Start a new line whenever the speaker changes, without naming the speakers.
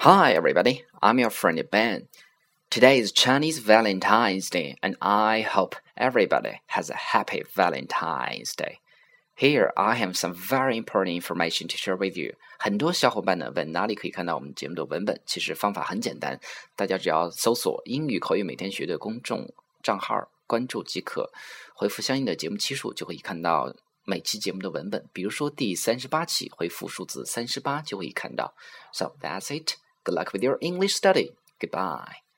Hi, everybody. I'm your friend Ben. Today is Chinese Valentine's Day, and I hope everybody has a happy Valentine's Day. Here, I have some very important information to share with you. 很多小伙伴呢问哪里可以看到我们节目的文本，其实方法很简单，大家只要搜索“英语口语每天学”的公众账号关注即可，回复相应的节目期数就可以看到每期节目的文本。比如说第三十八期，回复数字三十八就可以看到。So that's it. Good luck with your English study. Goodbye.